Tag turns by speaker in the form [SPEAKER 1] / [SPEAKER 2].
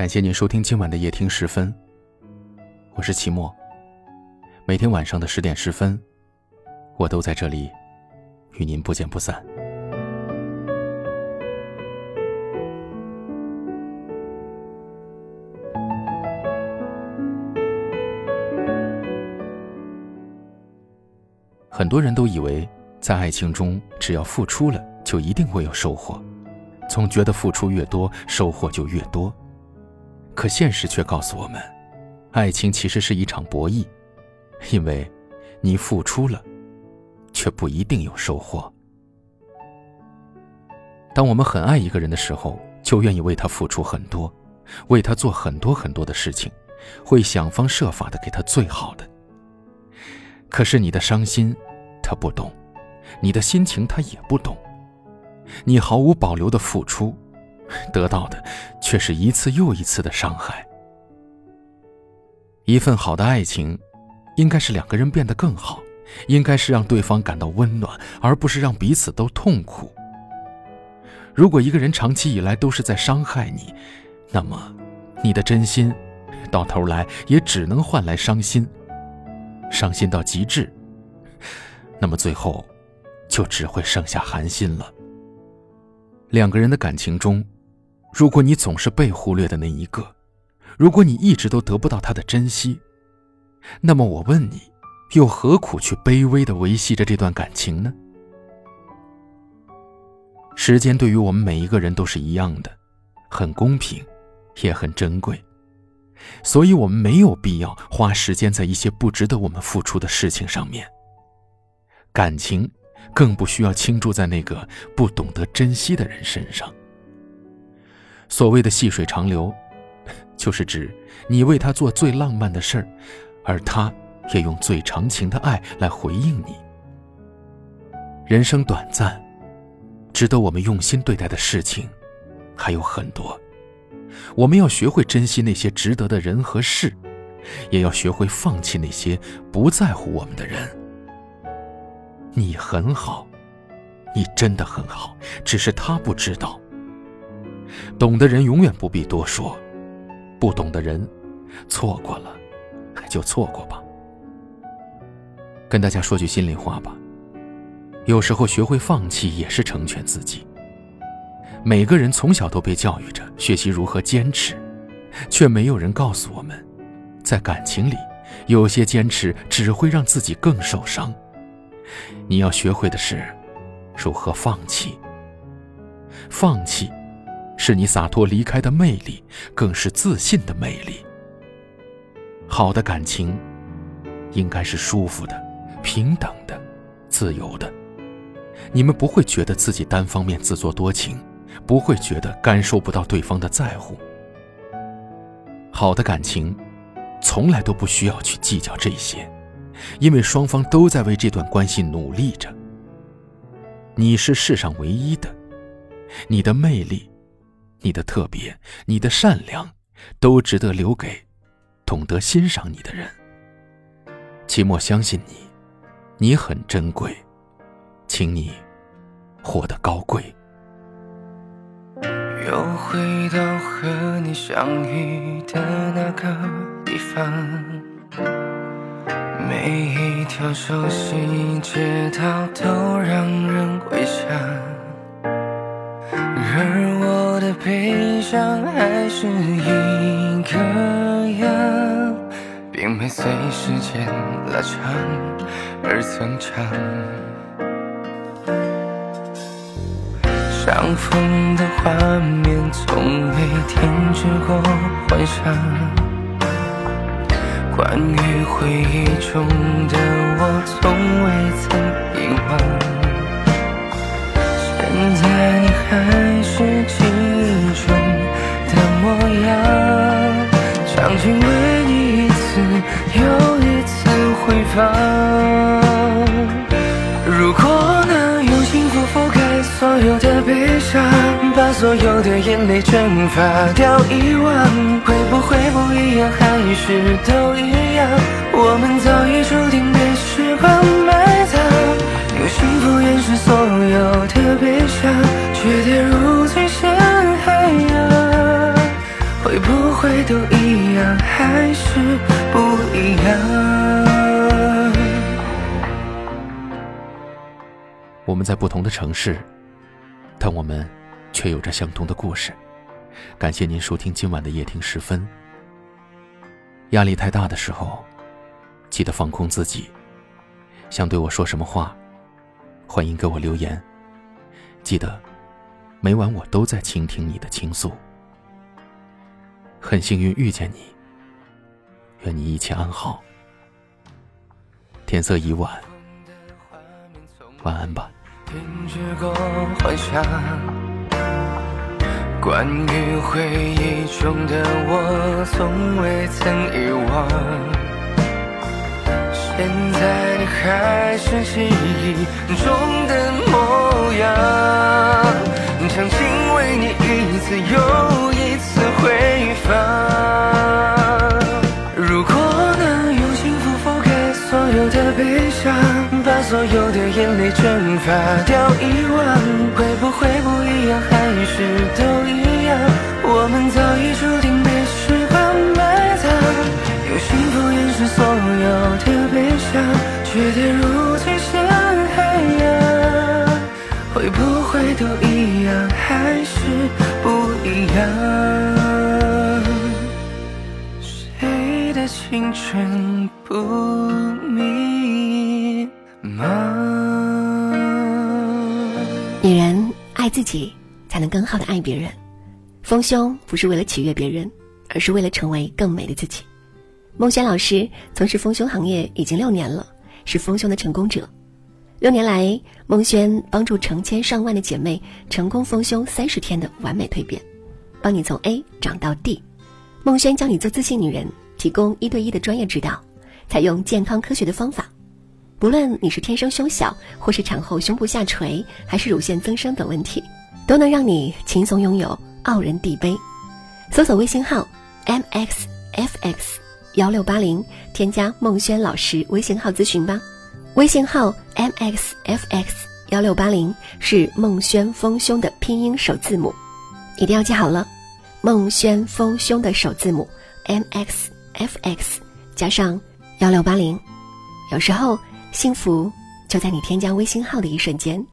[SPEAKER 1] 感谢您收听今晚的夜听十分，我是齐墨。每天晚上的十点十分，我都在这里与您不见不散。很多人都以为，在爱情中，只要付出了，就一定会有收获，总觉得付出越多，收获就越多。可现实却告诉我们，爱情其实是一场博弈，因为，你付出了，却不一定有收获。当我们很爱一个人的时候，就愿意为他付出很多，为他做很多很多的事情，会想方设法的给他最好的。可是你的伤心，他不懂；你的心情，他也不懂。你毫无保留的付出。得到的却是一次又一次的伤害。一份好的爱情，应该是两个人变得更好，应该是让对方感到温暖，而不是让彼此都痛苦。如果一个人长期以来都是在伤害你，那么你的真心，到头来也只能换来伤心。伤心到极致，那么最后，就只会剩下寒心了。两个人的感情中。如果你总是被忽略的那一个，如果你一直都得不到他的珍惜，那么我问你，又何苦去卑微的维系着这段感情呢？时间对于我们每一个人都是一样的，很公平，也很珍贵，所以我们没有必要花时间在一些不值得我们付出的事情上面。感情更不需要倾注在那个不懂得珍惜的人身上。所谓的细水长流，就是指你为他做最浪漫的事儿，而他也用最长情的爱来回应你。人生短暂，值得我们用心对待的事情还有很多。我们要学会珍惜那些值得的人和事，也要学会放弃那些不在乎我们的人。你很好，你真的很好，只是他不知道。懂的人永远不必多说，不懂的人，错过了，就错过吧。跟大家说句心里话吧，有时候学会放弃也是成全自己。每个人从小都被教育着学习如何坚持，却没有人告诉我们，在感情里，有些坚持只会让自己更受伤。你要学会的是，如何放弃。放弃。是你洒脱离开的魅力，更是自信的魅力。好的感情，应该是舒服的、平等的、自由的。你们不会觉得自己单方面自作多情，不会觉得感受不到对方的在乎。好的感情，从来都不需要去计较这些，因为双方都在为这段关系努力着。你是世上唯一的，你的魅力。你的特别，你的善良，都值得留给懂得欣赏你的人。期末相信你，你很珍贵，请你活得高贵。
[SPEAKER 2] 又回到和你相遇的那个地方，每一条熟悉街道都让人回想。而我的悲伤还是一个样，并没随时间拉长而增长。相逢的画面从未停止过幻想，关于回忆中的我，从未曾遗忘。现在你还是记。场景为你一次又一次回放。如果能用幸福覆盖所有的悲伤，把所有的眼泪蒸发掉遗忘，会不会不一样？还是都一样？我们早已注定被时光埋，幸福掩饰所有的悲伤，却跌入最深海洋。会不会都一样？还是不一样。
[SPEAKER 1] 我们在不同的城市，但我们却有着相同的故事。感谢您收听今晚的夜听时分。压力太大的时候，记得放空自己。想对我说什么话，欢迎给我留言。记得，每晚我都在倾听你的倾诉。很幸运遇见你，愿你一切安好。天色已晚，晚安吧。
[SPEAKER 2] 停止过幻想，关于回忆中的我，从未曾遗忘。现在你还是记忆中的模样，曾经为你一次又一次回放。如果能用幸福覆盖所有的悲伤，把所有的眼泪蒸发掉遗忘，会不会不一样，还是全不迷茫？
[SPEAKER 3] 女人爱自己，才能更好的爱别人。丰胸不是为了取悦别人，而是为了成为更美的自己。孟轩老师从事丰胸行业已经六年了，是丰胸的成功者。六年来，孟轩帮助成千上万的姐妹成功丰胸三十天的完美蜕变，帮你从 A 长到 D。孟轩教你做自信女人，提供一对一的专业指导，采用健康科学的方法。不论你是天生胸小，或是产后胸部下垂，还是乳腺增生等问题，都能让你轻松拥有傲人地杯。搜索微信号 mxfx 幺六八零，添加孟轩老师微信号咨询吧。微信号 mxfx 幺六八零是孟轩丰胸的拼音首字母，一定要记好了。孟轩丰胸的首字母 m x f x 加上幺六八零，有时候幸福就在你添加微信号的一瞬间。